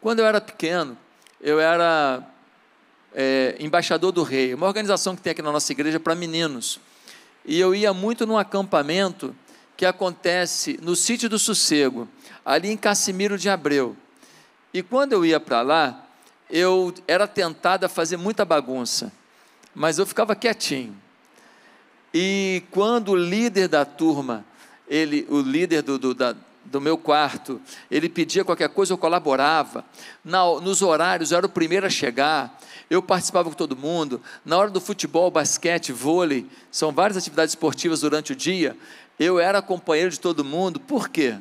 Quando eu era pequeno, eu era é, embaixador do rei, uma organização que tem aqui na nossa igreja para meninos. E eu ia muito num acampamento que acontece no sítio do Sossego, ali em Cassimiro de Abreu. E quando eu ia para lá, eu era tentado a fazer muita bagunça, mas eu ficava quietinho. E quando o líder da turma, ele, o líder do, do, da, do meu quarto, ele pedia qualquer coisa, eu colaborava. Na, nos horários, eu era o primeiro a chegar, eu participava com todo mundo. Na hora do futebol, basquete, vôlei, são várias atividades esportivas durante o dia, eu era companheiro de todo mundo. Por quê?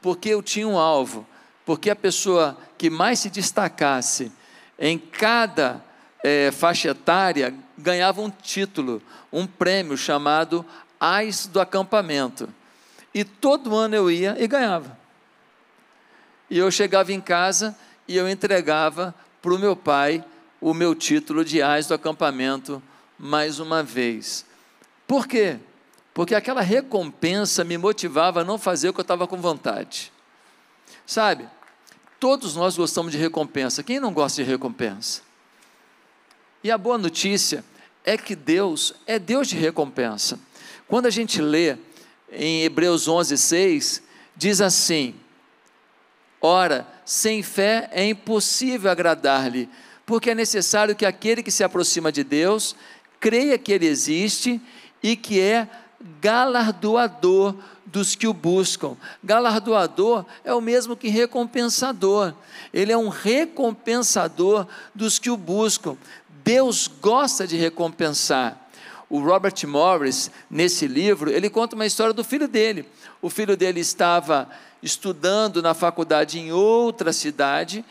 Porque eu tinha um alvo, porque a pessoa que mais se destacasse em cada é, faixa etária ganhava um título, um prêmio chamado Ais do Acampamento. E todo ano eu ia e ganhava. E eu chegava em casa e eu entregava para o meu pai o meu título de Ais do Acampamento mais uma vez. Por quê? Porque aquela recompensa me motivava a não fazer o que eu estava com vontade. Sabe, todos nós gostamos de recompensa. Quem não gosta de recompensa? E a boa notícia é que Deus é Deus de recompensa. Quando a gente lê em Hebreus 11, 6, diz assim: Ora, sem fé é impossível agradar-lhe, porque é necessário que aquele que se aproxima de Deus creia que Ele existe e que é galardoador dos que o buscam. Galardoador é o mesmo que recompensador. Ele é um recompensador dos que o buscam. Deus gosta de recompensar. O Robert Morris, nesse livro, ele conta uma história do filho dele. O filho dele estava estudando na faculdade em outra cidade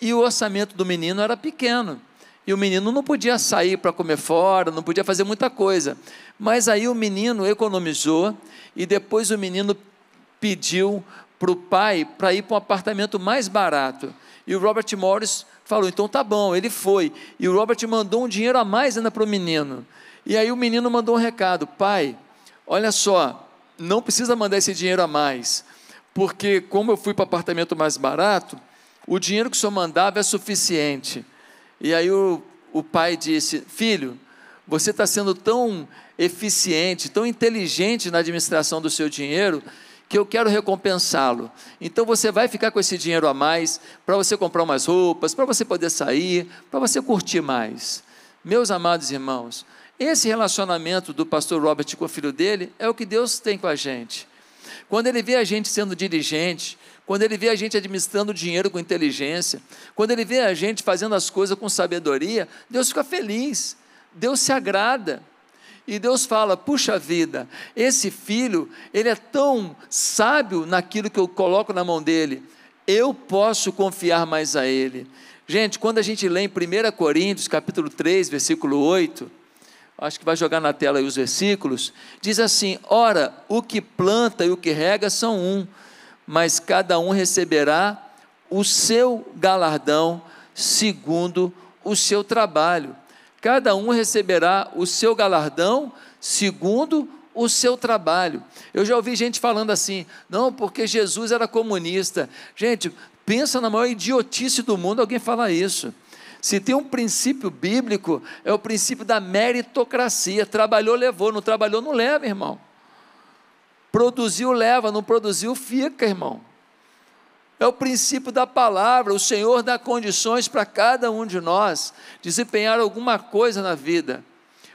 e o orçamento do menino era pequeno. E o menino não podia sair para comer fora, não podia fazer muita coisa. Mas aí o menino economizou e depois o menino pediu para o pai para ir para um apartamento mais barato. E o Robert Morris falou: então tá bom, ele foi. E o Robert mandou um dinheiro a mais ainda para o menino. E aí o menino mandou um recado: pai, olha só, não precisa mandar esse dinheiro a mais, porque como eu fui para apartamento mais barato, o dinheiro que o senhor mandava é suficiente. E aí o, o pai disse: filho, você está sendo tão eficiente, tão inteligente na administração do seu dinheiro, que eu quero recompensá-lo. Então você vai ficar com esse dinheiro a mais para você comprar umas roupas, para você poder sair, para você curtir mais. Meus amados irmãos, esse relacionamento do pastor Robert com o filho dele é o que Deus tem com a gente. Quando ele vê a gente sendo dirigente, quando ele vê a gente administrando dinheiro com inteligência, quando ele vê a gente fazendo as coisas com sabedoria, Deus fica feliz, Deus se agrada. E Deus fala: puxa vida, esse filho, ele é tão sábio naquilo que eu coloco na mão dele, eu posso confiar mais a ele. Gente, quando a gente lê em 1 Coríntios, capítulo 3, versículo 8, acho que vai jogar na tela aí os versículos, diz assim: Ora, o que planta e o que rega são um, mas cada um receberá o seu galardão segundo o seu trabalho cada um receberá o seu galardão segundo o seu trabalho. Eu já ouvi gente falando assim, não, porque Jesus era comunista. Gente, pensa na maior idiotice do mundo alguém falar isso. Se tem um princípio bíblico, é o princípio da meritocracia. Trabalhou, levou, não trabalhou, não leva, irmão. Produziu, leva, não produziu, fica, irmão. É o princípio da palavra. O Senhor dá condições para cada um de nós desempenhar alguma coisa na vida,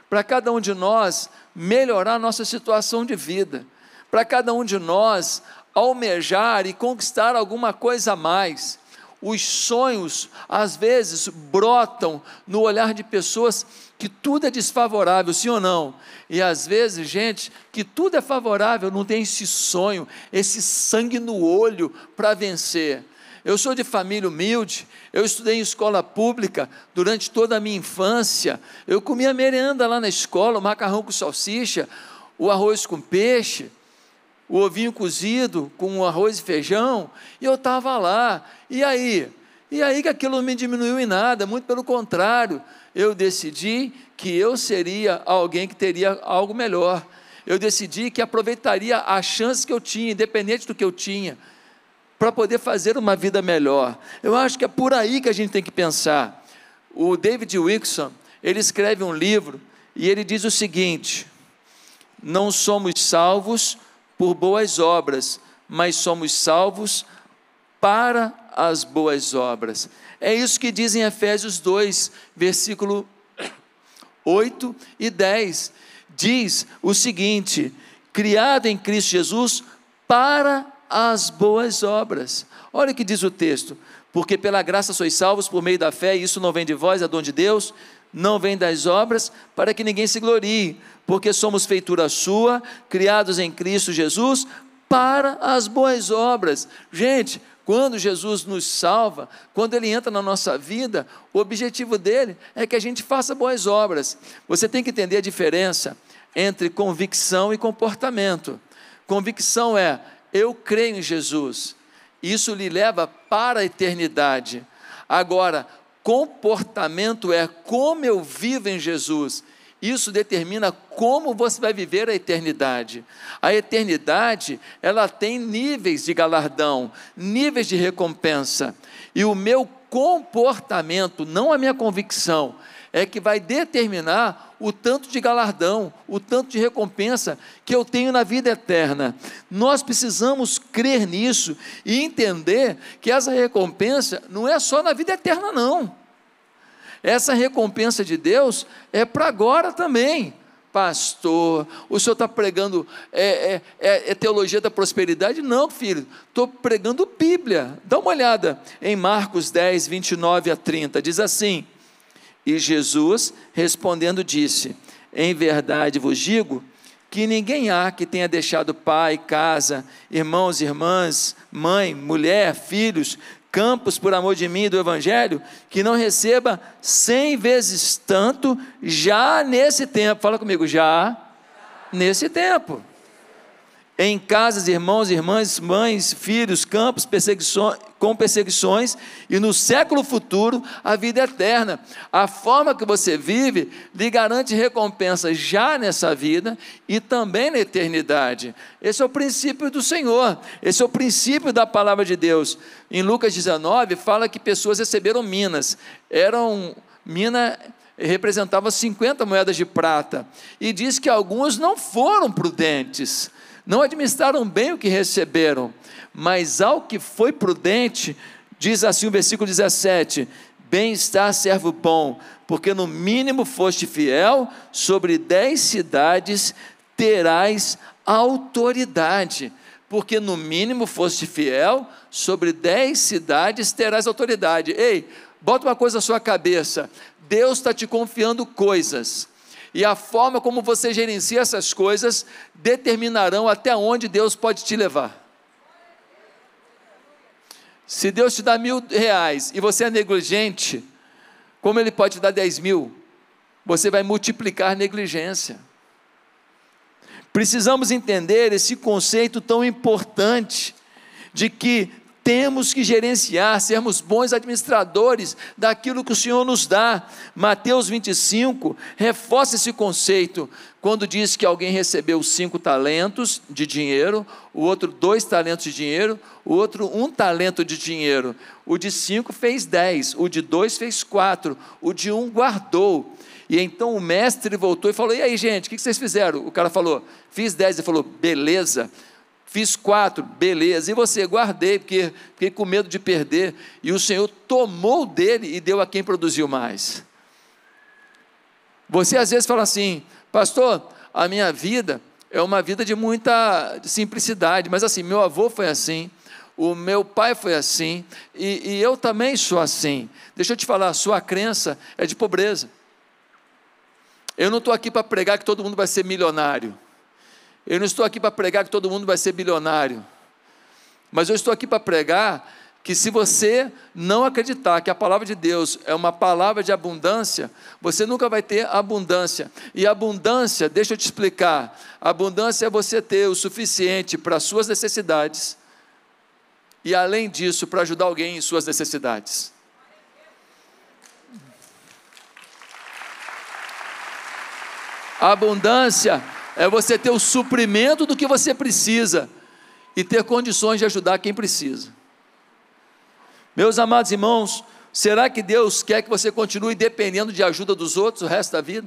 para cada um de nós melhorar a nossa situação de vida, para cada um de nós almejar e conquistar alguma coisa a mais. Os sonhos, às vezes, brotam no olhar de pessoas que tudo é desfavorável, sim ou não? E às vezes, gente, que tudo é favorável, não tem esse sonho, esse sangue no olho para vencer. Eu sou de família humilde, eu estudei em escola pública durante toda a minha infância. Eu comia merenda lá na escola, o macarrão com salsicha, o arroz com peixe, o ovinho cozido com arroz e feijão, e eu estava lá. E aí? E aí que aquilo não me diminuiu em nada, muito pelo contrário, eu decidi que eu seria alguém que teria algo melhor. Eu decidi que aproveitaria a chance que eu tinha, independente do que eu tinha. para poder fazer uma vida melhor. Eu acho que é por aí que a gente tem que pensar. O David Wilson, ele escreve um livro e ele diz o seguinte: Não somos salvos por boas obras, mas somos salvos para as boas obras. É isso que diz em Efésios 2, versículo 8 e 10. Diz o seguinte: criado em Cristo Jesus para as boas obras. Olha o que diz o texto: porque pela graça sois salvos por meio da fé, e isso não vem de vós, é dom de Deus, não vem das obras, para que ninguém se glorie, porque somos feitura sua, criados em Cristo Jesus, para as boas obras. Gente, quando Jesus nos salva, quando Ele entra na nossa vida, o objetivo dele é que a gente faça boas obras. Você tem que entender a diferença entre convicção e comportamento. Convicção é eu creio em Jesus, isso lhe leva para a eternidade. Agora, comportamento é como eu vivo em Jesus. Isso determina como você vai viver a eternidade. A eternidade, ela tem níveis de galardão, níveis de recompensa. E o meu comportamento, não a minha convicção, é que vai determinar o tanto de galardão, o tanto de recompensa que eu tenho na vida eterna. Nós precisamos crer nisso e entender que essa recompensa não é só na vida eterna, não. Essa recompensa de Deus é para agora também. Pastor, o senhor está pregando é, é, é, é, teologia da prosperidade? Não, filho, estou pregando Bíblia. Dá uma olhada em Marcos 10, 29 a 30. Diz assim: E Jesus respondendo disse: Em verdade vos digo que ninguém há que tenha deixado pai, casa, irmãos, irmãs, mãe, mulher, filhos, campos por amor de mim e do Evangelho, que não receba cem vezes tanto já nesse tempo. Fala comigo, já nesse tempo em casas, irmãos, irmãs, mães, filhos, campos, perseguições, com perseguições, e no século futuro a vida eterna. A forma que você vive lhe garante recompensa já nessa vida e também na eternidade. Esse é o princípio do Senhor, esse é o princípio da palavra de Deus. Em Lucas 19, fala que pessoas receberam minas, eram mina representava 50 moedas de prata, e diz que alguns não foram prudentes não administraram bem o que receberam, mas ao que foi prudente, diz assim o versículo 17: Bem está, servo bom, porque no mínimo foste fiel, sobre dez cidades terás autoridade. Porque no mínimo foste fiel, sobre dez cidades terás autoridade. Ei, bota uma coisa na sua cabeça: Deus está te confiando coisas e a forma como você gerencia essas coisas determinarão até onde Deus pode te levar. Se Deus te dá mil reais e você é negligente, como Ele pode te dar dez mil? Você vai multiplicar negligência. Precisamos entender esse conceito tão importante de que temos que gerenciar, sermos bons administradores daquilo que o Senhor nos dá. Mateus 25 reforça esse conceito quando diz que alguém recebeu cinco talentos de dinheiro, o outro dois talentos de dinheiro, o outro um talento de dinheiro. O de cinco fez dez, o de dois fez quatro, o de um guardou. E então o mestre voltou e falou: E aí, gente, o que vocês fizeram? O cara falou: Fiz dez. Ele falou: Beleza Fiz quatro, beleza. E você, guardei, porque fiquei com medo de perder. E o Senhor tomou dele e deu a quem produziu mais. Você às vezes fala assim, pastor, a minha vida é uma vida de muita simplicidade, mas assim, meu avô foi assim, o meu pai foi assim, e, e eu também sou assim. Deixa eu te falar, sua crença é de pobreza. Eu não estou aqui para pregar que todo mundo vai ser milionário. Eu não estou aqui para pregar que todo mundo vai ser bilionário, mas eu estou aqui para pregar que se você não acreditar que a palavra de Deus é uma palavra de abundância, você nunca vai ter abundância. E abundância, deixa eu te explicar, abundância é você ter o suficiente para as suas necessidades e além disso para ajudar alguém em suas necessidades. Abundância é você ter o suprimento do que você precisa e ter condições de ajudar quem precisa. Meus amados irmãos, será que Deus quer que você continue dependendo de ajuda dos outros o resto da vida?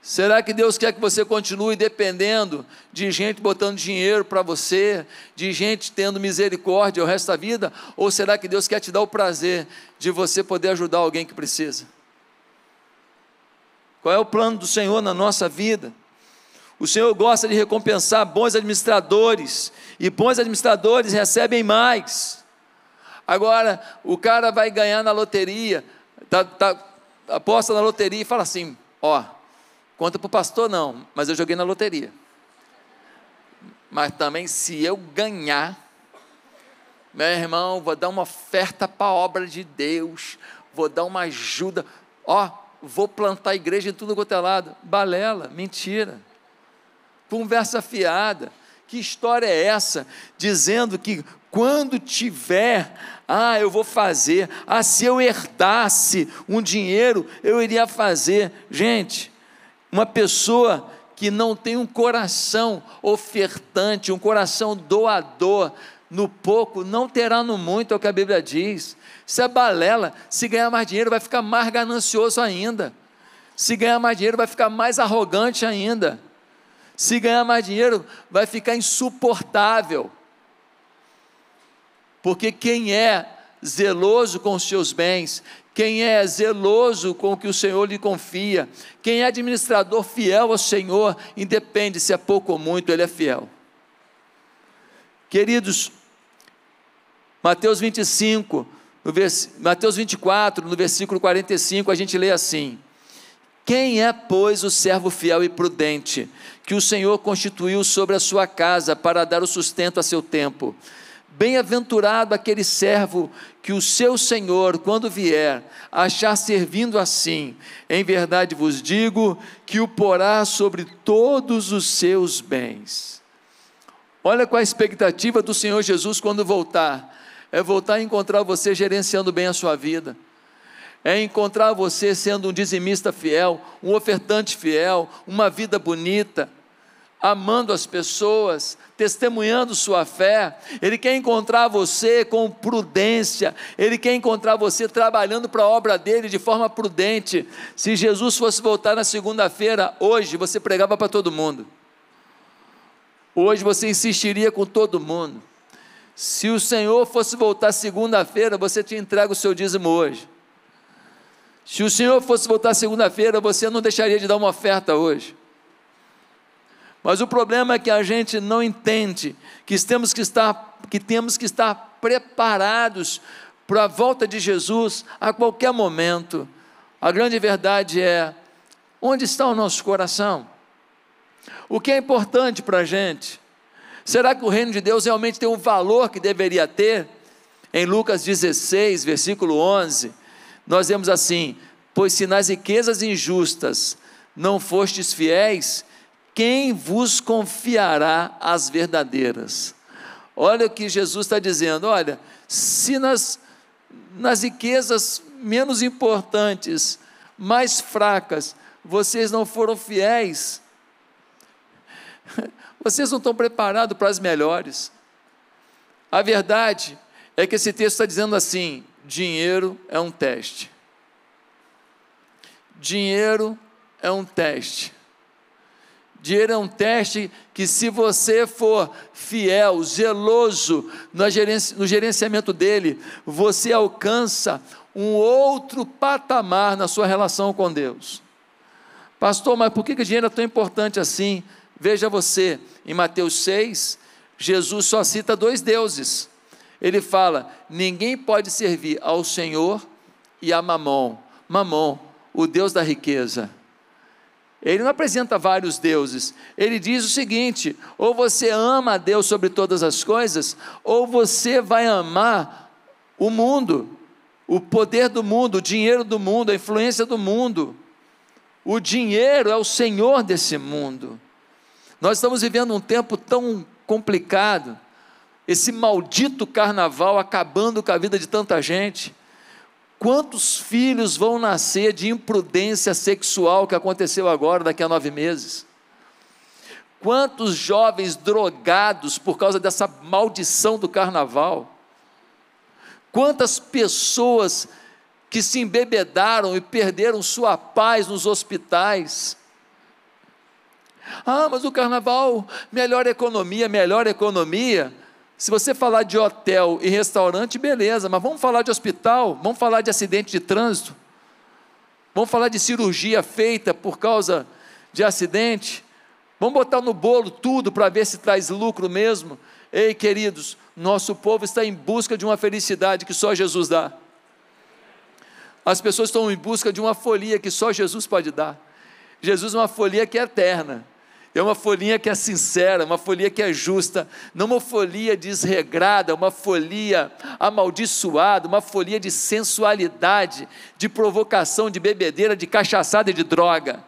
Será que Deus quer que você continue dependendo de gente botando dinheiro para você, de gente tendo misericórdia o resto da vida? Ou será que Deus quer te dar o prazer de você poder ajudar alguém que precisa? Qual é o plano do Senhor na nossa vida? O Senhor gosta de recompensar bons administradores, e bons administradores recebem mais. Agora, o cara vai ganhar na loteria, tá, tá, aposta na loteria e fala assim: ó Conta para o pastor, não, mas eu joguei na loteria. Mas também, se eu ganhar, meu irmão, vou dar uma oferta para a obra de Deus, vou dar uma ajuda, ó, vou plantar igreja em tudo quanto é lado. Balela, mentira. Conversa fiada. Que história é essa? Dizendo que quando tiver, ah, eu vou fazer, ah, se eu herdasse um dinheiro, eu iria fazer. Gente, uma pessoa que não tem um coração ofertante, um coração doador, no pouco não terá no muito, é o que a Bíblia diz. Isso é balela. Se ganhar mais dinheiro, vai ficar mais ganancioso ainda. Se ganhar mais dinheiro, vai ficar mais arrogante ainda. Se ganhar mais dinheiro, vai ficar insuportável. Porque quem é zeloso com os seus bens, quem é zeloso com o que o Senhor lhe confia, quem é administrador fiel ao Senhor, independe se é pouco ou muito, ele é fiel. Queridos, Mateus 25, no vers... Mateus 24, no versículo 45, a gente lê assim: Quem é, pois, o servo fiel e prudente, que o Senhor constituiu sobre a sua casa para dar o sustento a seu tempo? Bem-aventurado aquele servo que o seu senhor, quando vier, achar servindo assim. Em verdade vos digo que o porá sobre todos os seus bens. Olha qual a expectativa do Senhor Jesus quando voltar. É voltar a encontrar você gerenciando bem a sua vida. É encontrar você sendo um dizimista fiel, um ofertante fiel, uma vida bonita amando as pessoas, testemunhando sua fé, Ele quer encontrar você com prudência, Ele quer encontrar você trabalhando para a obra dele de forma prudente. Se Jesus fosse voltar na segunda-feira, hoje você pregava para todo mundo, hoje você insistiria com todo mundo. Se o Senhor fosse voltar segunda-feira, você te entrega o seu dízimo hoje. Se o Senhor fosse voltar segunda-feira, você não deixaria de dar uma oferta hoje. Mas o problema é que a gente não entende que temos que estar, que temos que estar preparados para a volta de Jesus a qualquer momento. A grande verdade é: onde está o nosso coração? O que é importante para a gente? Será que o reino de Deus realmente tem o valor que deveria ter? Em Lucas 16, versículo 11, nós vemos assim: Pois se nas riquezas injustas não fostes fiéis, quem vos confiará as verdadeiras? Olha o que Jesus está dizendo: olha, se nas, nas riquezas menos importantes, mais fracas, vocês não foram fiéis, vocês não estão preparados para as melhores. A verdade é que esse texto está dizendo assim: dinheiro é um teste. Dinheiro é um teste. Dinheiro é um teste que, se você for fiel, zeloso no gerenciamento dele, você alcança um outro patamar na sua relação com Deus. Pastor, mas por que o dinheiro é tão importante assim? Veja você, em Mateus 6, Jesus só cita dois deuses. Ele fala: ninguém pode servir ao Senhor e a Mamon. Mamon, o Deus da riqueza. Ele não apresenta vários deuses. Ele diz o seguinte: ou você ama a Deus sobre todas as coisas, ou você vai amar o mundo, o poder do mundo, o dinheiro do mundo, a influência do mundo. O dinheiro é o senhor desse mundo. Nós estamos vivendo um tempo tão complicado, esse maldito carnaval acabando com a vida de tanta gente. Quantos filhos vão nascer de imprudência sexual que aconteceu agora, daqui a nove meses? Quantos jovens drogados por causa dessa maldição do carnaval? Quantas pessoas que se embebedaram e perderam sua paz nos hospitais? Ah, mas o carnaval, melhor economia, melhor economia. Se você falar de hotel e restaurante, beleza, mas vamos falar de hospital, vamos falar de acidente de trânsito, vamos falar de cirurgia feita por causa de acidente, vamos botar no bolo tudo para ver se traz lucro mesmo. Ei, queridos, nosso povo está em busca de uma felicidade que só Jesus dá. As pessoas estão em busca de uma folia que só Jesus pode dar. Jesus é uma folia que é eterna. É uma folhinha que é sincera, uma folhinha que é justa, não uma folhinha desregrada, uma folhinha amaldiçoada, uma folhinha de sensualidade, de provocação, de bebedeira, de cachaçada e de droga.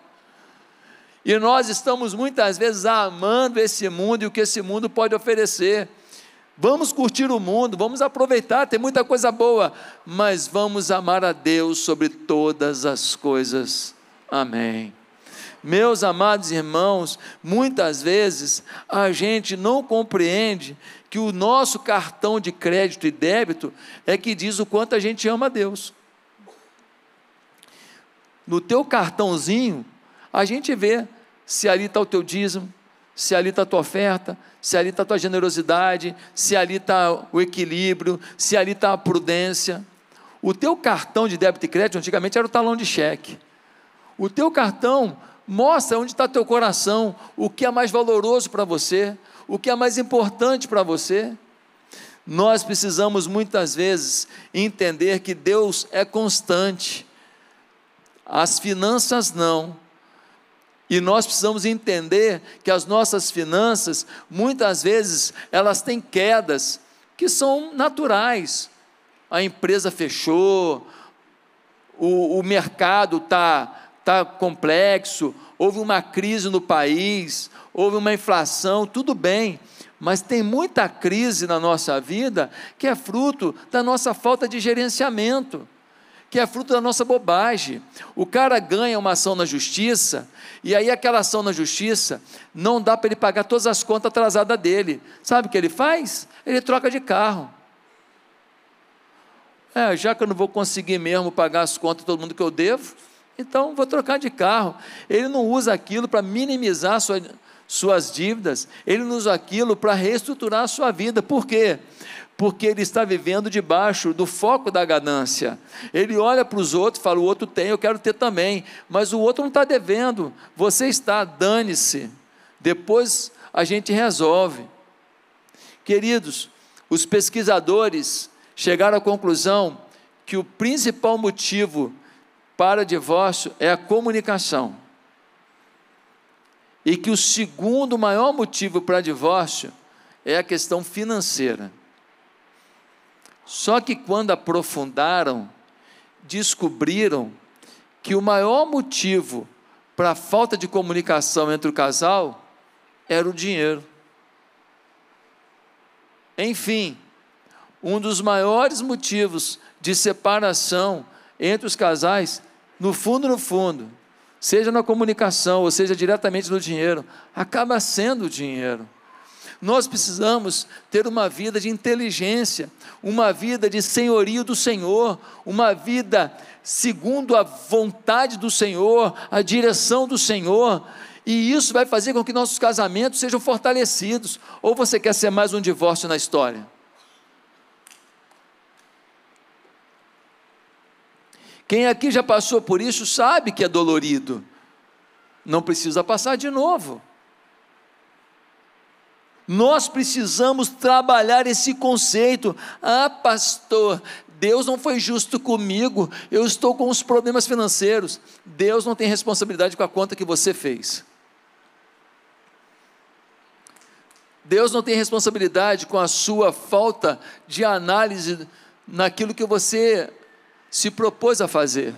E nós estamos muitas vezes amando esse mundo e o que esse mundo pode oferecer. Vamos curtir o mundo, vamos aproveitar, tem muita coisa boa, mas vamos amar a Deus sobre todas as coisas. Amém. Meus amados irmãos, muitas vezes a gente não compreende que o nosso cartão de crédito e débito é que diz o quanto a gente ama a Deus. No teu cartãozinho, a gente vê se ali está o teu dízimo, se ali está a tua oferta, se ali está a tua generosidade, se ali está o equilíbrio, se ali está a prudência. O teu cartão de débito e crédito antigamente era o talão de cheque. O teu cartão Mostra onde está teu coração, o que é mais valoroso para você, o que é mais importante para você. Nós precisamos muitas vezes entender que Deus é constante, as finanças não. E nós precisamos entender que as nossas finanças, muitas vezes, elas têm quedas que são naturais. A empresa fechou, o, o mercado está está complexo, houve uma crise no país, houve uma inflação, tudo bem, mas tem muita crise na nossa vida que é fruto da nossa falta de gerenciamento, que é fruto da nossa bobagem. O cara ganha uma ação na justiça, e aí aquela ação na justiça não dá para ele pagar todas as contas atrasadas dele. Sabe o que ele faz? Ele troca de carro. É, já que eu não vou conseguir mesmo pagar as contas de todo mundo que eu devo, então, vou trocar de carro. Ele não usa aquilo para minimizar sua, suas dívidas, ele não usa aquilo para reestruturar a sua vida. Por quê? Porque ele está vivendo debaixo do foco da ganância. Ele olha para os outros e fala: o outro tem, eu quero ter também. Mas o outro não está devendo. Você está, dane-se. Depois a gente resolve. Queridos, os pesquisadores chegaram à conclusão que o principal motivo para divórcio é a comunicação. E que o segundo maior motivo para divórcio é a questão financeira. Só que quando aprofundaram, descobriram que o maior motivo para a falta de comunicação entre o casal era o dinheiro. Enfim, um dos maiores motivos de separação entre os casais no fundo, no fundo, seja na comunicação, ou seja diretamente no dinheiro, acaba sendo o dinheiro. Nós precisamos ter uma vida de inteligência, uma vida de senhorio do Senhor, uma vida segundo a vontade do Senhor, a direção do Senhor, e isso vai fazer com que nossos casamentos sejam fortalecidos. Ou você quer ser mais um divórcio na história? Quem aqui já passou por isso sabe que é dolorido. Não precisa passar de novo. Nós precisamos trabalhar esse conceito. Ah, pastor, Deus não foi justo comigo, eu estou com os problemas financeiros. Deus não tem responsabilidade com a conta que você fez. Deus não tem responsabilidade com a sua falta de análise naquilo que você se propôs a fazer.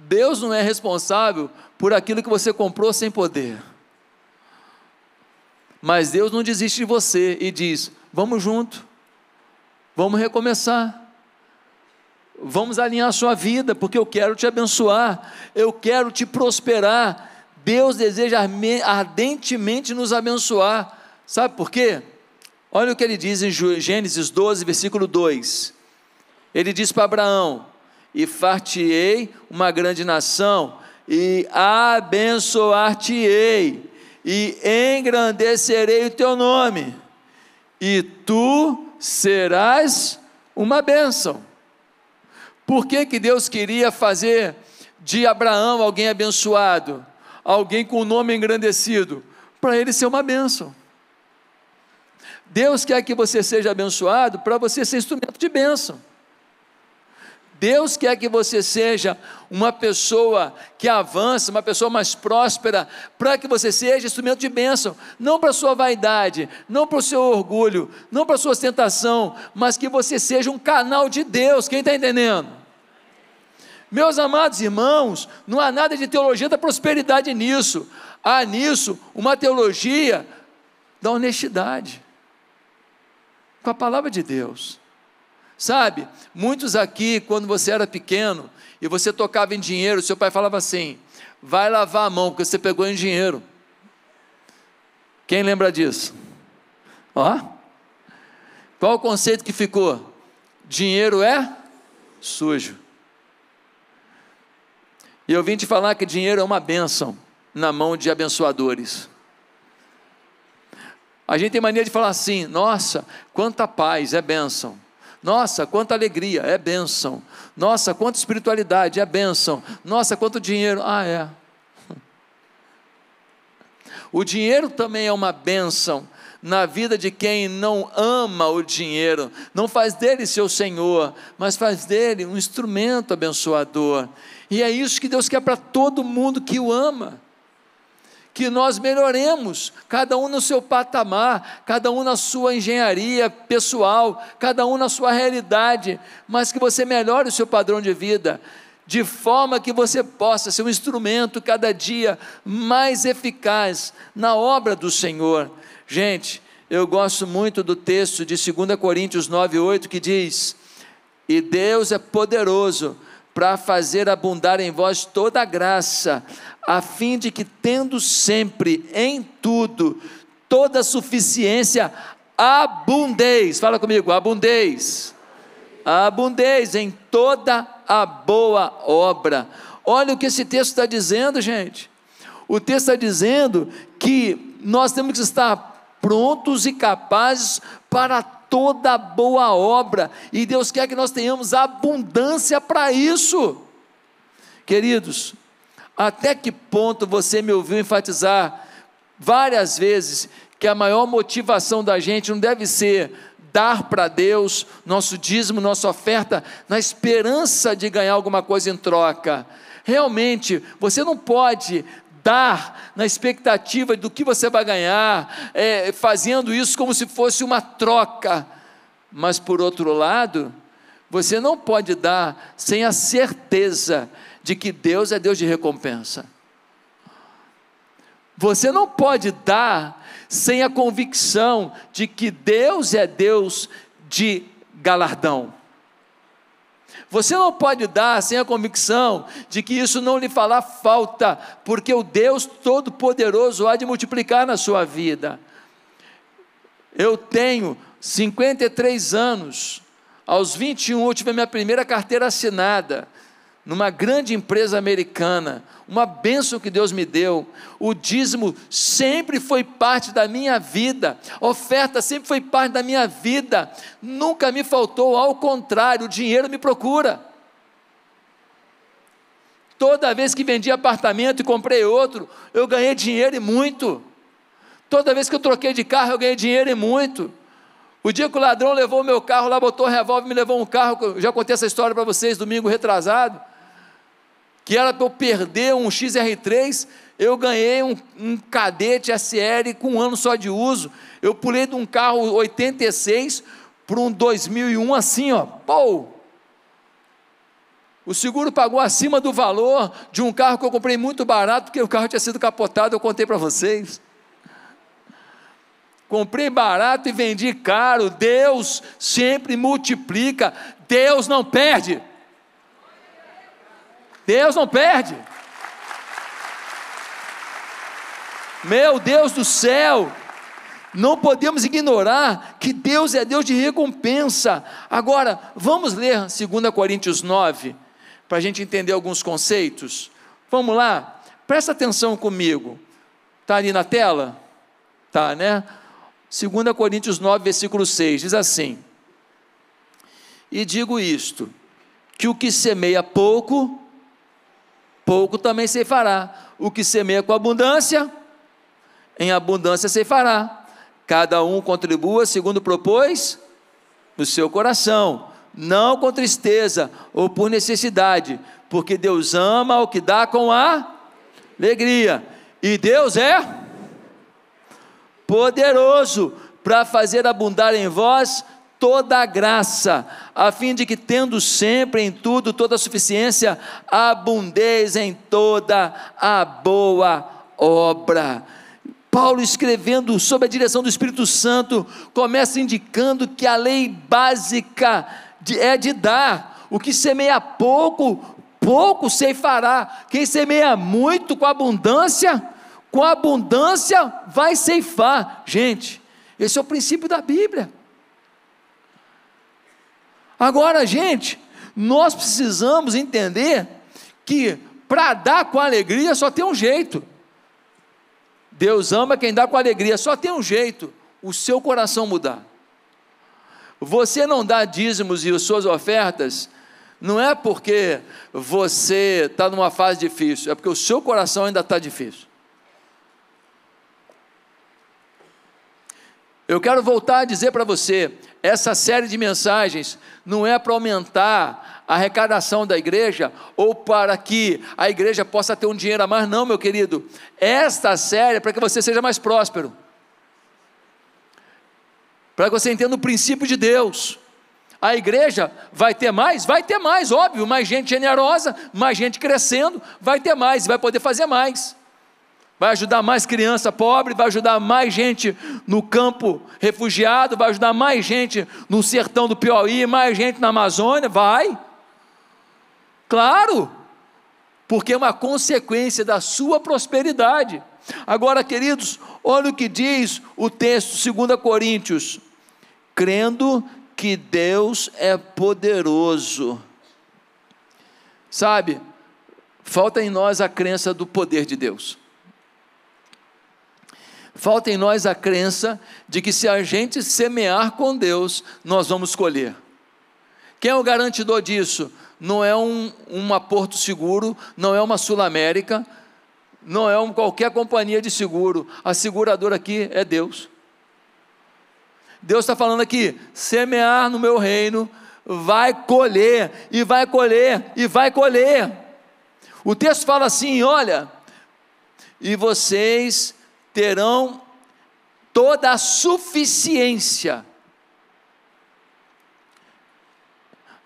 Deus não é responsável por aquilo que você comprou sem poder. Mas Deus não desiste de você e diz: vamos junto, vamos recomeçar, vamos alinhar a sua vida, porque eu quero te abençoar, eu quero te prosperar. Deus deseja ardentemente nos abençoar. Sabe por quê? Olha o que ele diz em Gênesis 12, versículo 2. Ele diz para Abraão: E fartiei uma grande nação, e abençoar-te-ei, e engrandecerei o teu nome, e tu serás uma bênção. Por que, que Deus queria fazer de Abraão alguém abençoado, alguém com o nome engrandecido? Para ele ser uma bênção. Deus quer que você seja abençoado para você ser instrumento de bênção. Deus quer que você seja uma pessoa que avança, uma pessoa mais próspera, para que você seja instrumento de bênção, não para sua vaidade, não para o seu orgulho, não para sua ostentação, mas que você seja um canal de Deus. Quem está entendendo? Meus amados irmãos, não há nada de teologia da prosperidade nisso. Há nisso uma teologia da honestidade com a palavra de Deus. Sabe, muitos aqui, quando você era pequeno e você tocava em dinheiro, seu pai falava assim: vai lavar a mão, porque você pegou em dinheiro. Quem lembra disso? Ó, qual o conceito que ficou? Dinheiro é sujo. E eu vim te falar que dinheiro é uma bênção na mão de abençoadores. A gente tem mania de falar assim: nossa, quanta paz, é bênção. Nossa, quanta alegria, é bênção. Nossa, quanta espiritualidade, é bênção. Nossa, quanto dinheiro, ah, é. O dinheiro também é uma bênção na vida de quem não ama o dinheiro, não faz dele seu senhor, mas faz dele um instrumento abençoador. E é isso que Deus quer para todo mundo que o ama que nós melhoremos, cada um no seu patamar, cada um na sua engenharia pessoal, cada um na sua realidade, mas que você melhore o seu padrão de vida, de forma que você possa ser um instrumento cada dia mais eficaz na obra do Senhor. Gente, eu gosto muito do texto de 2 Coríntios 9, 8 que diz: E Deus é poderoso para fazer abundar em vós toda a graça, a fim de que, tendo sempre em tudo toda suficiência, abundeis, fala comigo, abundeis, abundeis em toda a boa obra. Olha o que esse texto está dizendo, gente. O texto está dizendo que nós temos que estar prontos e capazes para toda boa obra, e Deus quer que nós tenhamos abundância para isso. Queridos, até que ponto você me ouviu enfatizar várias vezes que a maior motivação da gente não deve ser dar para Deus nosso dízimo, nossa oferta, na esperança de ganhar alguma coisa em troca. Realmente, você não pode dar na expectativa do que você vai ganhar, é, fazendo isso como se fosse uma troca. Mas por outro lado, você não pode dar sem a certeza de que Deus é Deus de recompensa. Você não pode dar sem a convicção de que Deus é Deus de galardão. Você não pode dar sem a convicção de que isso não lhe fará falta, porque o Deus Todo-Poderoso há de multiplicar na sua vida. Eu tenho 53 anos, aos 21 eu tive a minha primeira carteira assinada numa grande empresa americana, uma bênção que Deus me deu. O dízimo sempre foi parte da minha vida, oferta sempre foi parte da minha vida, nunca me faltou, ao contrário, o dinheiro me procura. Toda vez que vendi apartamento e comprei outro, eu ganhei dinheiro e muito. Toda vez que eu troquei de carro, eu ganhei dinheiro e muito. O dia que o ladrão levou o meu carro lá, botou o revólver me levou um carro, já contei essa história para vocês domingo retrasado que era para eu perder um XR3, eu ganhei um, um cadete SL com um ano só de uso. Eu pulei de um carro 86 para um 2001 assim, ó, pô! O seguro pagou acima do valor de um carro que eu comprei muito barato, porque o carro tinha sido capotado, eu contei para vocês. Comprei barato e vendi caro. Deus sempre multiplica. Deus não perde. Deus não perde. Meu Deus do céu! Não podemos ignorar que Deus é Deus de recompensa. Agora, vamos ler 2 Coríntios 9, para a gente entender alguns conceitos. Vamos lá? Presta atenção comigo. Está ali na tela? Tá, né? 2 Coríntios 9, versículo 6, diz assim: E digo isto, que o que semeia pouco, pouco também se fará. O que semeia com abundância, em abundância se fará. Cada um contribua segundo propôs no seu coração, não com tristeza ou por necessidade, porque Deus ama o que dá com a alegria. E Deus é poderoso para fazer abundar em vós toda a graça, a fim de que, tendo sempre em tudo toda a suficiência, abundeis em toda a boa obra. Paulo, escrevendo sob a direção do Espírito Santo, começa indicando que a lei básica é de dar. O que semeia pouco, pouco ceifará. Quem semeia muito com abundância, com abundância vai ceifar. Gente, esse é o princípio da Bíblia. Agora, gente, nós precisamos entender que para dar com alegria só tem um jeito. Deus ama quem dá com alegria, só tem um jeito: o seu coração mudar. Você não dá dízimos e as suas ofertas, não é porque você está numa fase difícil, é porque o seu coração ainda está difícil. Eu quero voltar a dizer para você: essa série de mensagens não é para aumentar a arrecadação da igreja ou para que a igreja possa ter um dinheiro a mais, não, meu querido. Esta série é para que você seja mais próspero, para que você entenda o princípio de Deus. A igreja vai ter mais? Vai ter mais, óbvio, mais gente generosa, mais gente crescendo, vai ter mais, vai poder fazer mais vai ajudar mais criança pobre, vai ajudar mais gente no campo refugiado, vai ajudar mais gente no sertão do Piauí, mais gente na Amazônia, vai. Claro, porque é uma consequência da sua prosperidade. Agora, queridos, olha o que diz o texto 2 Coríntios: crendo que Deus é poderoso. Sabe, falta em nós a crença do poder de Deus. Falta em nós a crença de que se a gente semear com Deus, nós vamos colher. Quem é o garantidor disso? Não é um, uma Porto Seguro, não é uma Sul América, não é um, qualquer companhia de seguro. A seguradora aqui é Deus. Deus está falando aqui: semear no meu reino, vai colher, e vai colher, e vai colher. O texto fala assim: olha, e vocês terão toda a suficiência.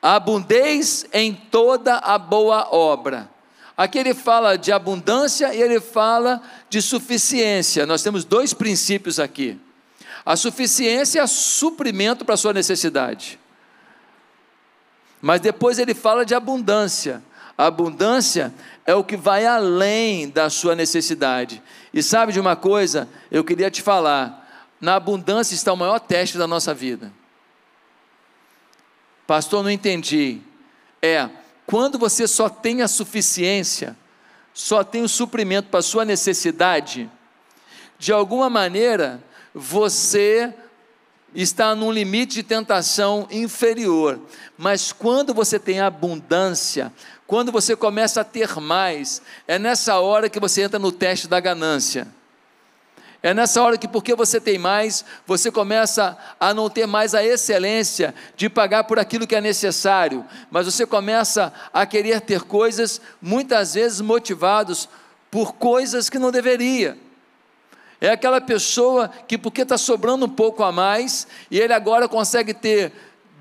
Abundez em toda a boa obra. Aqui ele fala de abundância e ele fala de suficiência. Nós temos dois princípios aqui. A suficiência é suprimento para a sua necessidade. Mas depois ele fala de abundância. A abundância é o que vai além da sua necessidade. E sabe de uma coisa? Eu queria te falar: na abundância está o maior teste da nossa vida. Pastor, não entendi. É, quando você só tem a suficiência, só tem o suprimento para a sua necessidade, de alguma maneira você está num limite de tentação inferior. Mas quando você tem abundância, quando você começa a ter mais, é nessa hora que você entra no teste da ganância. É nessa hora que, porque você tem mais, você começa a não ter mais a excelência de pagar por aquilo que é necessário, mas você começa a querer ter coisas, muitas vezes motivados por coisas que não deveria. É aquela pessoa que, porque está sobrando um pouco a mais, e ele agora consegue ter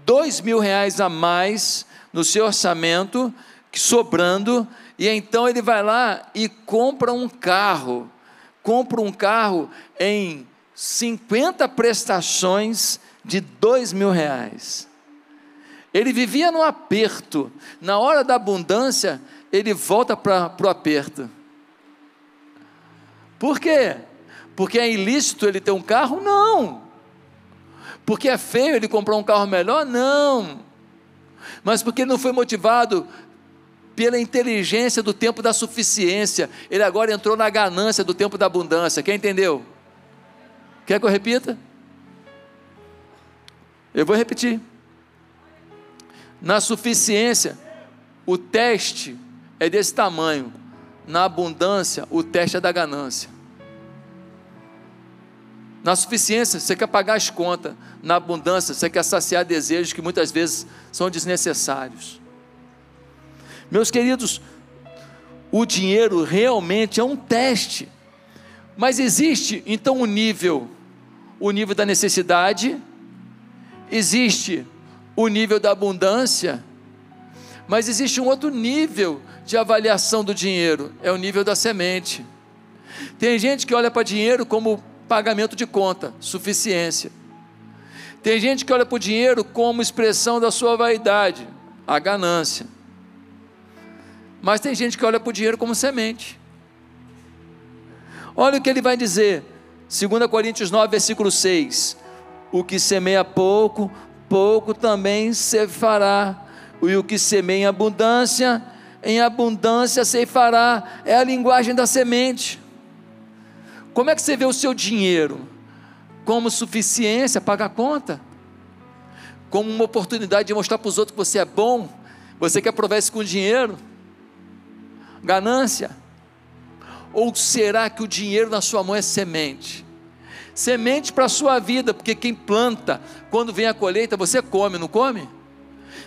dois mil reais a mais no seu orçamento, sobrando, e então ele vai lá e compra um carro, compra um carro em 50 prestações de dois mil reais. Ele vivia no aperto, na hora da abundância, ele volta para o aperto. Por quê? Porque é ilícito ele ter um carro? Não. Porque é feio ele comprar um carro melhor? Não. Mas porque ele não foi motivado pela inteligência do tempo da suficiência, ele agora entrou na ganância do tempo da abundância. Quem entendeu? Quer que eu repita? Eu vou repetir. Na suficiência, o teste é desse tamanho. Na abundância, o teste é da ganância. Na suficiência, você quer pagar as contas. Na abundância, você quer saciar desejos que muitas vezes são desnecessários. Meus queridos, o dinheiro realmente é um teste. Mas existe então o um nível, o nível da necessidade, existe o nível da abundância, mas existe um outro nível de avaliação do dinheiro, é o nível da semente. Tem gente que olha para dinheiro como pagamento de conta, suficiência. Tem gente que olha para o dinheiro como expressão da sua vaidade, a ganância. Mas tem gente que olha para o dinheiro como semente. Olha o que ele vai dizer, 2 Coríntios 9, versículo 6: O que semeia pouco, pouco também se fará, e o que semeia em abundância, em abundância se fará. É a linguagem da semente. Como é que você vê o seu dinheiro? Como suficiência, pagar a conta? Como uma oportunidade de mostrar para os outros que você é bom? Você quer provar isso com dinheiro? Ganância? Ou será que o dinheiro na sua mão é semente? Semente para a sua vida, porque quem planta, quando vem a colheita, você come, não come?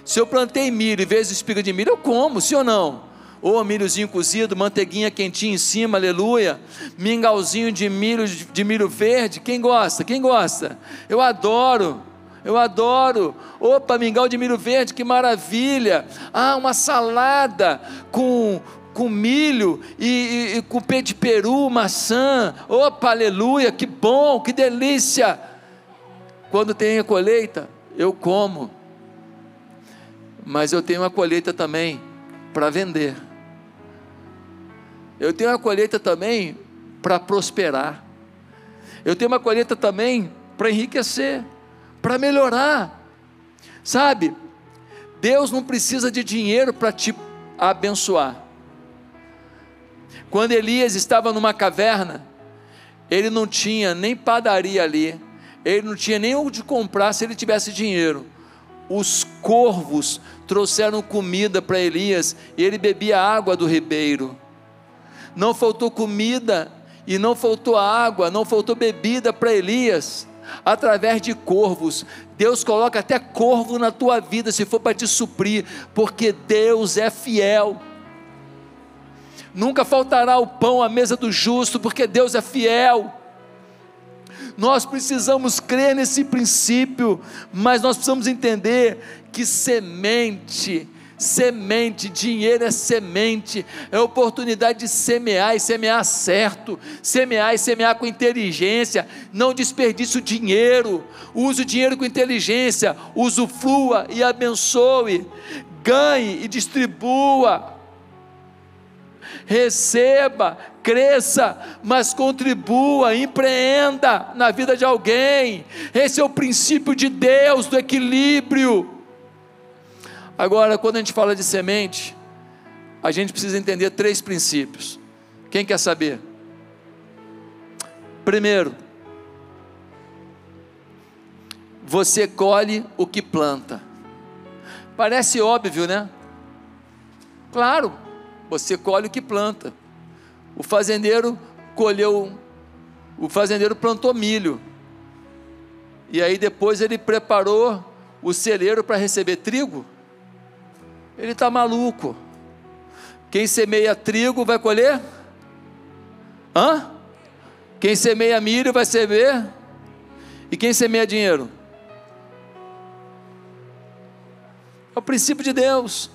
Se eu plantei milho e vejo espiga de milho, eu como, sim ou não? Ou milhozinho cozido, manteiguinha quentinha em cima, aleluia. Mingauzinho de milho, de milho verde, quem gosta? Quem gosta? Eu adoro. Eu adoro. Opa, mingau de milho verde, que maravilha. Ah, uma salada com com milho e, e, e com pé de peru, maçã. Opa, aleluia, que bom, que delícia. Quando tem a colheita, eu como. Mas eu tenho uma colheita também para vender. Eu tenho uma colheita também para prosperar. Eu tenho uma colheita também para enriquecer, para melhorar. Sabe? Deus não precisa de dinheiro para te abençoar. Quando Elias estava numa caverna, ele não tinha nem padaria ali, ele não tinha nem onde comprar se ele tivesse dinheiro. Os corvos trouxeram comida para Elias e ele bebia água do ribeiro. Não faltou comida e não faltou água, não faltou bebida para Elias através de corvos. Deus coloca até corvo na tua vida se for para te suprir, porque Deus é fiel. Nunca faltará o pão à mesa do justo, porque Deus é fiel. Nós precisamos crer nesse princípio, mas nós precisamos entender que semente, semente, dinheiro é semente, é oportunidade de semear e semear certo, semear e semear com inteligência, não desperdice o dinheiro, use o dinheiro com inteligência, usufrua e abençoe, ganhe e distribua receba, cresça, mas contribua, empreenda na vida de alguém. Esse é o princípio de Deus, do equilíbrio. Agora, quando a gente fala de semente, a gente precisa entender três princípios. Quem quer saber? Primeiro, você colhe o que planta. Parece óbvio, né? Claro, você colhe o que planta. O fazendeiro colheu, o fazendeiro plantou milho. E aí depois ele preparou o celeiro para receber trigo. Ele está maluco. Quem semeia trigo vai colher? Hã? Quem semeia milho vai semear? E quem semeia dinheiro? É o princípio de Deus.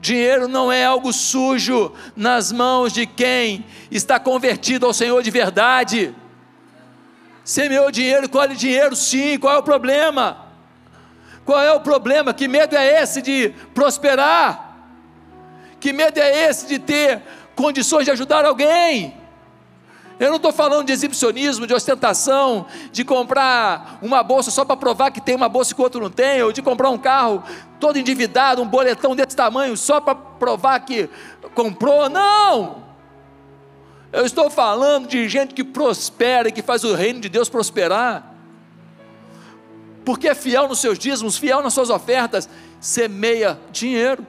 Dinheiro não é algo sujo nas mãos de quem está convertido ao Senhor de verdade. Semeou dinheiro, colhe dinheiro, sim. Qual é o problema? Qual é o problema? Que medo é esse de prosperar? Que medo é esse de ter condições de ajudar alguém? Eu não estou falando de exibicionismo, de ostentação, de comprar uma bolsa só para provar que tem uma bolsa que o outro não tem, ou de comprar um carro todo endividado, um boletão desse tamanho só para provar que comprou. Não! Eu estou falando de gente que prospera e que faz o reino de Deus prosperar. Porque é fiel nos seus dízimos, fiel nas suas ofertas, semeia dinheiro.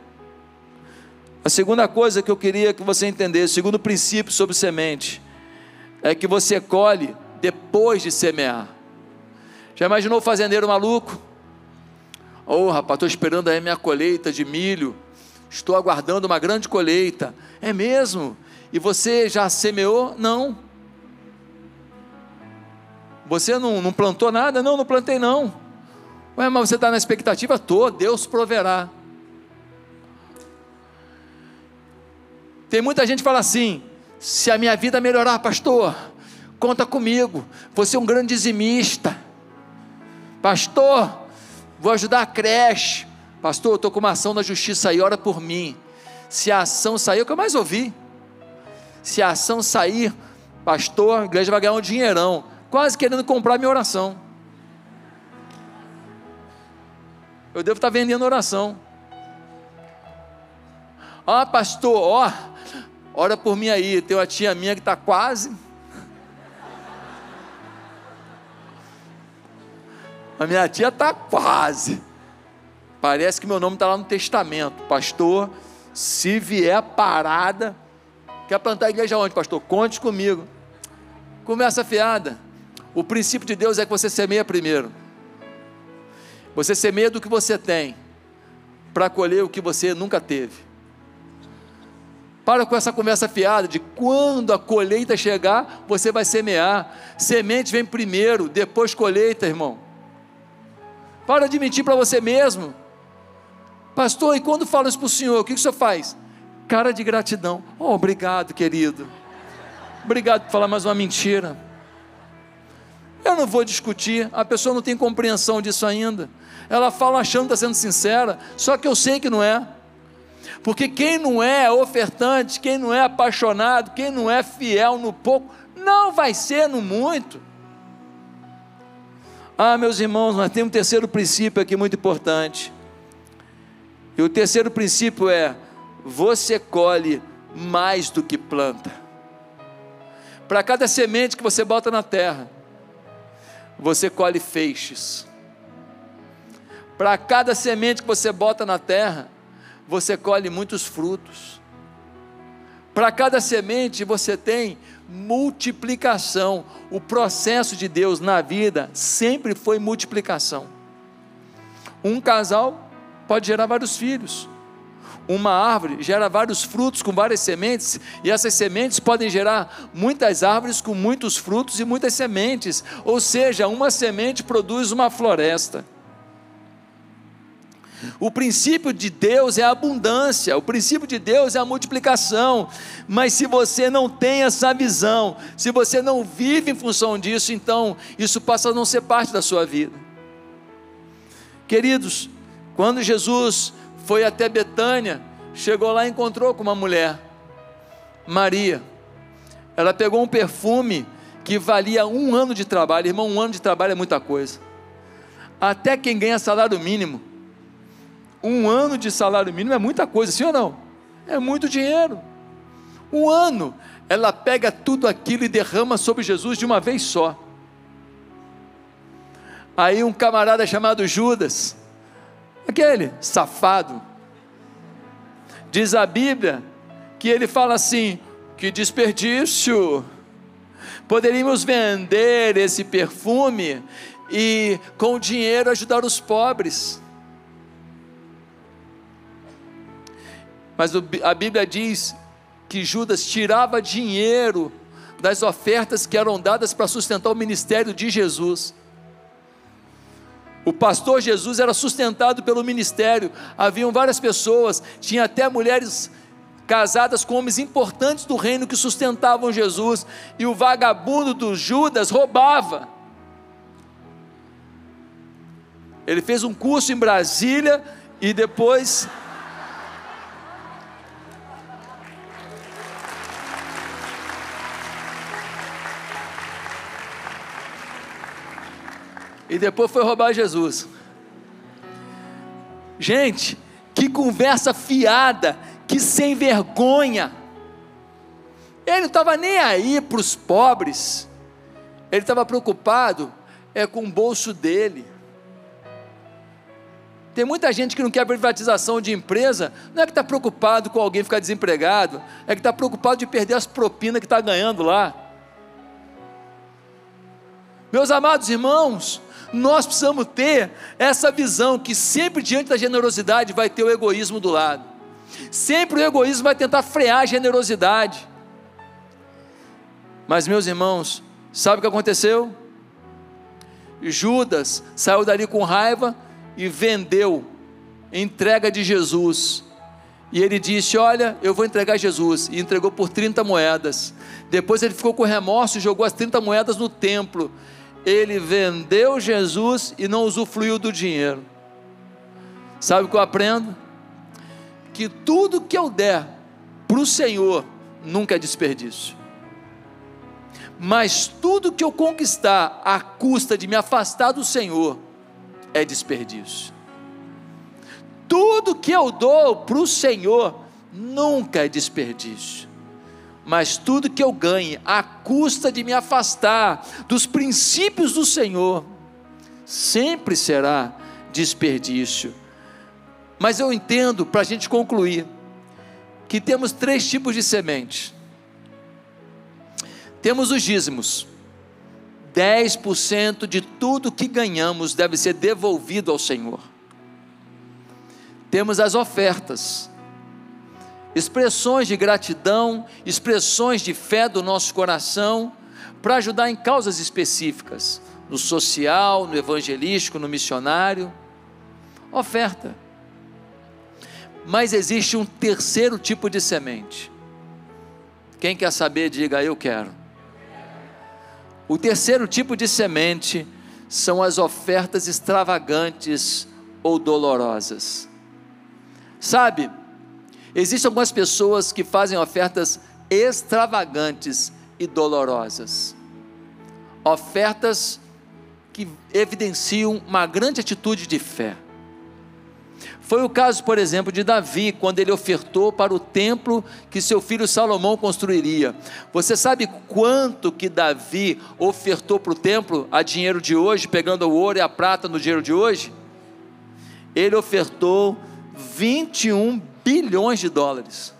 A segunda coisa que eu queria que você entendesse, segundo princípio sobre semente, é que você colhe depois de semear. Já imaginou o fazendeiro maluco? Oh, rapaz, estou esperando aí minha colheita de milho. Estou aguardando uma grande colheita. É mesmo? E você já semeou? Não. Você não, não plantou nada? Não, não plantei não. Ué, mas você está na expectativa? Estou, Deus proverá. Tem muita gente que fala assim: se a minha vida melhorar, pastor, conta comigo. Você é um grande dizimista. Pastor, vou ajudar a creche. Pastor, estou com uma ação na justiça aí, ora por mim. Se a ação sair, é o que eu mais ouvi. Se a ação sair, pastor, a igreja vai ganhar um dinheirão. Quase querendo comprar minha oração. Eu devo estar vendendo oração. Ó, oh, pastor, ó, ora por mim aí. Tem uma tia minha que está quase. A minha tia está quase. Parece que meu nome está lá no testamento. Pastor, se vier parada, quer plantar a igreja onde, pastor? Conte comigo. Começa fiada. O princípio de Deus é que você semeia primeiro. Você semeia do que você tem, para colher o que você nunca teve. Para com essa conversa fiada de quando a colheita chegar, você vai semear. Semente vem primeiro, depois colheita, irmão. Para de mentir para você mesmo. Pastor, e quando falo isso para o senhor, o que, que o senhor faz? Cara de gratidão. Oh, obrigado, querido. Obrigado por falar mais uma mentira. Eu não vou discutir, a pessoa não tem compreensão disso ainda. Ela fala achando que está sendo sincera, só que eu sei que não é. Porque quem não é ofertante, quem não é apaixonado, quem não é fiel no pouco, não vai ser no muito. Ah, meus irmãos, nós temos um terceiro princípio aqui muito importante. E o terceiro princípio é: você colhe mais do que planta. Para cada semente que você bota na terra, você colhe feixes. Para cada semente que você bota na terra, você colhe muitos frutos. Para cada semente você tem multiplicação. O processo de Deus na vida sempre foi multiplicação. Um casal pode gerar vários filhos. Uma árvore gera vários frutos com várias sementes, e essas sementes podem gerar muitas árvores com muitos frutos e muitas sementes. Ou seja, uma semente produz uma floresta. O princípio de Deus é a abundância, o princípio de Deus é a multiplicação. Mas se você não tem essa visão, se você não vive em função disso, então isso passa a não ser parte da sua vida. Queridos, quando Jesus foi até Betânia, chegou lá e encontrou com uma mulher, Maria. Ela pegou um perfume que valia um ano de trabalho. Irmão, um ano de trabalho é muita coisa. Até quem ganha salário mínimo um ano de salário mínimo é muita coisa, sim ou não? É muito dinheiro. Um ano, ela pega tudo aquilo e derrama sobre Jesus de uma vez só. Aí um camarada chamado Judas, aquele safado, diz a Bíblia que ele fala assim: que desperdício, poderíamos vender esse perfume e com o dinheiro ajudar os pobres. Mas a Bíblia diz que Judas tirava dinheiro das ofertas que eram dadas para sustentar o ministério de Jesus. O pastor Jesus era sustentado pelo ministério, haviam várias pessoas, tinha até mulheres casadas com homens importantes do reino que sustentavam Jesus, e o vagabundo do Judas roubava. Ele fez um curso em Brasília e depois e depois foi roubar Jesus. Gente, que conversa fiada, que sem vergonha. Ele não estava nem aí para os pobres, ele estava preocupado é com o bolso dele. Tem muita gente que não quer privatização de empresa, não é que está preocupado com alguém ficar desempregado, é que está preocupado de perder as propinas que está ganhando lá. Meus amados irmãos, nós precisamos ter essa visão que sempre diante da generosidade vai ter o egoísmo do lado. Sempre o egoísmo vai tentar frear a generosidade. Mas, meus irmãos, sabe o que aconteceu? Judas saiu dali com raiva e vendeu entrega de Jesus. E ele disse: Olha, eu vou entregar Jesus. E entregou por 30 moedas. Depois ele ficou com remorso e jogou as 30 moedas no templo ele vendeu Jesus e não usufruiu do dinheiro. Sabe o que eu aprendo? Que tudo que eu der para o Senhor nunca é desperdício. Mas tudo que eu conquistar à custa de me afastar do Senhor é desperdício. Tudo que eu dou para o Senhor nunca é desperdício mas tudo que eu ganhe à custa de me afastar dos princípios do Senhor, sempre será desperdício. Mas eu entendo, para a gente concluir, que temos três tipos de semente. Temos os dízimos. 10% de tudo que ganhamos deve ser devolvido ao Senhor. Temos as ofertas expressões de gratidão, expressões de fé do nosso coração, para ajudar em causas específicas, no social, no evangelístico, no missionário. Oferta. Mas existe um terceiro tipo de semente. Quem quer saber, diga eu quero. O terceiro tipo de semente são as ofertas extravagantes ou dolorosas. Sabe, Existem algumas pessoas que fazem ofertas extravagantes e dolorosas. Ofertas que evidenciam uma grande atitude de fé. Foi o caso, por exemplo, de Davi, quando ele ofertou para o templo que seu filho Salomão construiria. Você sabe quanto que Davi ofertou para o templo a dinheiro de hoje, pegando o ouro e a prata no dinheiro de hoje? Ele ofertou 21 bilhões de dólares.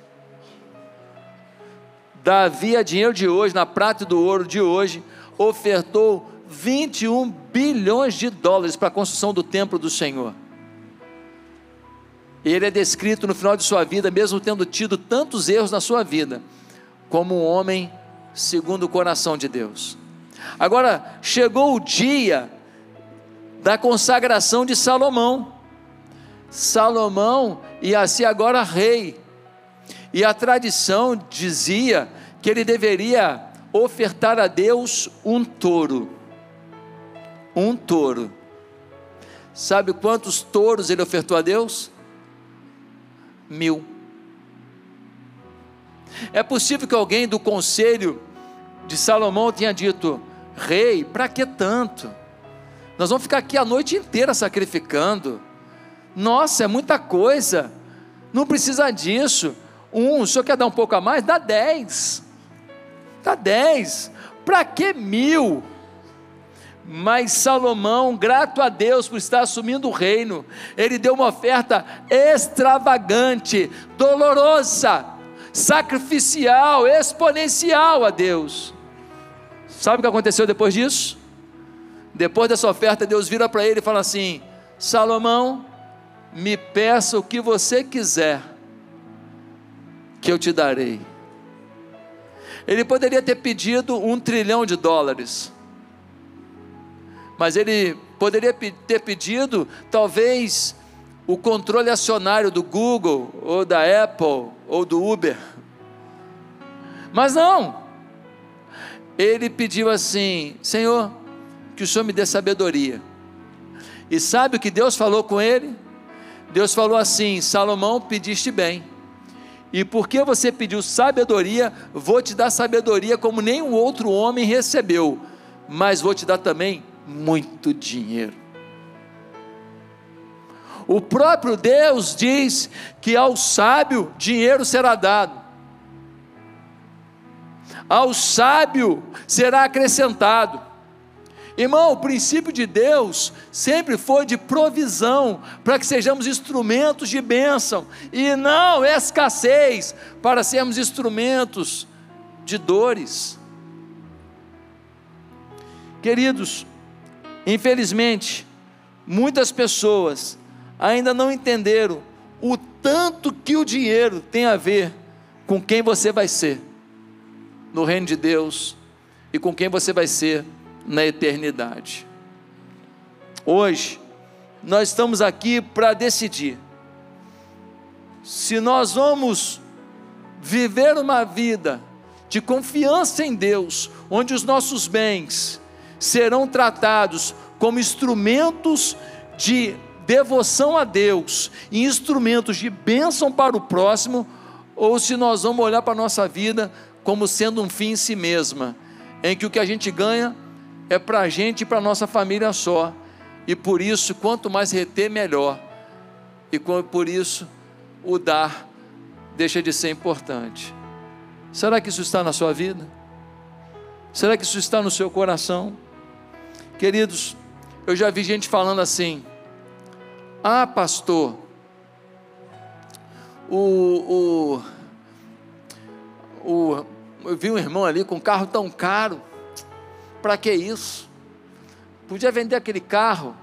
Davi, a dinheiro de hoje, na prata e do ouro de hoje, ofertou 21 bilhões de dólares para a construção do templo do Senhor. Ele é descrito no final de sua vida, mesmo tendo tido tantos erros na sua vida, como um homem segundo o coração de Deus. Agora, chegou o dia da consagração de Salomão. Salomão ia ser agora rei. E a tradição dizia que ele deveria ofertar a Deus um touro. Um touro. Sabe quantos touros ele ofertou a Deus? Mil. É possível que alguém do conselho de Salomão tenha dito: Rei, para que tanto? Nós vamos ficar aqui a noite inteira sacrificando. Nossa, é muita coisa. Não precisa disso. Um, o senhor quer dar um pouco a mais? Dá dez. Dá dez. Para que mil? Mas Salomão, grato a Deus por estar assumindo o reino, ele deu uma oferta extravagante, dolorosa, sacrificial, exponencial a Deus. Sabe o que aconteceu depois disso? Depois dessa oferta, Deus vira para ele e fala assim: Salomão, me peça o que você quiser, que eu te darei. Ele poderia ter pedido um trilhão de dólares, mas ele poderia ter pedido, talvez, o controle acionário do Google, ou da Apple, ou do Uber. Mas não, ele pediu assim: Senhor, que o Senhor me dê sabedoria. E sabe o que Deus falou com ele? Deus falou assim: Salomão, pediste bem. E porque você pediu sabedoria, vou te dar sabedoria como nenhum outro homem recebeu, mas vou te dar também muito dinheiro. O próprio Deus diz que ao sábio dinheiro será dado, ao sábio será acrescentado. Irmão, o princípio de Deus sempre foi de provisão, para que sejamos instrumentos de bênção, e não escassez, para sermos instrumentos de dores. Queridos, infelizmente, muitas pessoas ainda não entenderam o tanto que o dinheiro tem a ver com quem você vai ser no reino de Deus e com quem você vai ser na eternidade. Hoje, nós estamos aqui para decidir se nós vamos viver uma vida de confiança em Deus, onde os nossos bens serão tratados como instrumentos de devoção a Deus e instrumentos de bênção para o próximo, ou se nós vamos olhar para a nossa vida como sendo um fim em si mesma, em que o que a gente ganha é para a gente e para a nossa família só, e por isso, quanto mais reter, melhor, e por isso, o dar deixa de ser importante. Será que isso está na sua vida? Será que isso está no seu coração? Queridos, eu já vi gente falando assim: ah, pastor, o, o, o, eu vi um irmão ali com um carro tão caro, para que isso? Podia vender aquele carro,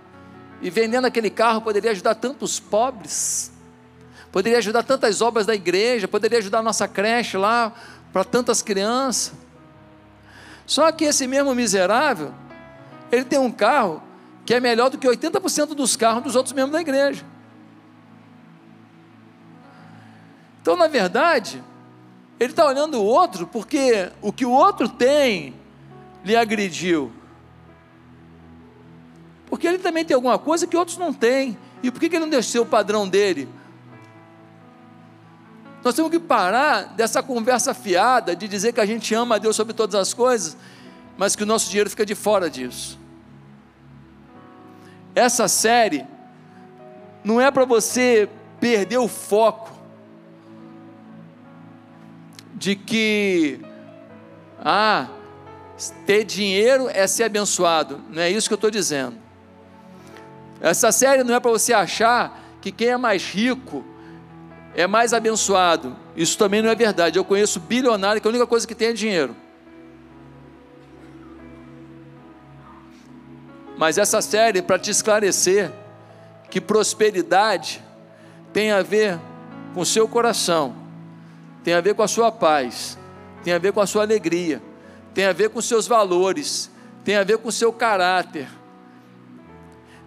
e vendendo aquele carro poderia ajudar tantos pobres, poderia ajudar tantas obras da igreja, poderia ajudar a nossa creche lá para tantas crianças. Só que esse mesmo miserável, ele tem um carro que é melhor do que 80% dos carros dos outros membros da igreja. Então, na verdade, ele está olhando o outro porque o que o outro tem lhe agrediu. Porque ele também tem alguma coisa que outros não têm. E por que ele não desceu o padrão dele? Nós temos que parar dessa conversa fiada de dizer que a gente ama a Deus sobre todas as coisas, mas que o nosso dinheiro fica de fora disso. Essa série não é para você perder o foco de que ah, ter dinheiro é ser abençoado. Não é isso que eu estou dizendo. Essa série não é para você achar que quem é mais rico é mais abençoado. Isso também não é verdade. Eu conheço bilionário que a única coisa que tem é dinheiro. Mas essa série para te esclarecer que prosperidade tem a ver com o seu coração, tem a ver com a sua paz, tem a ver com a sua alegria, tem a ver com seus valores, tem a ver com seu caráter,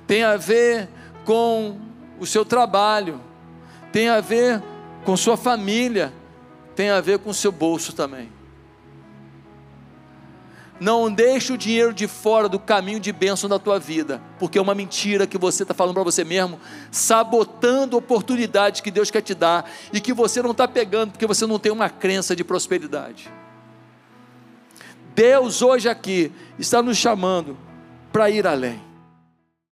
tem a ver com o seu trabalho, tem a ver com sua família, tem a ver com o seu bolso também. Não deixe o dinheiro de fora do caminho de bênção da tua vida, porque é uma mentira que você está falando para você mesmo, sabotando oportunidades que Deus quer te dar e que você não está pegando porque você não tem uma crença de prosperidade. Deus hoje aqui está nos chamando para ir além.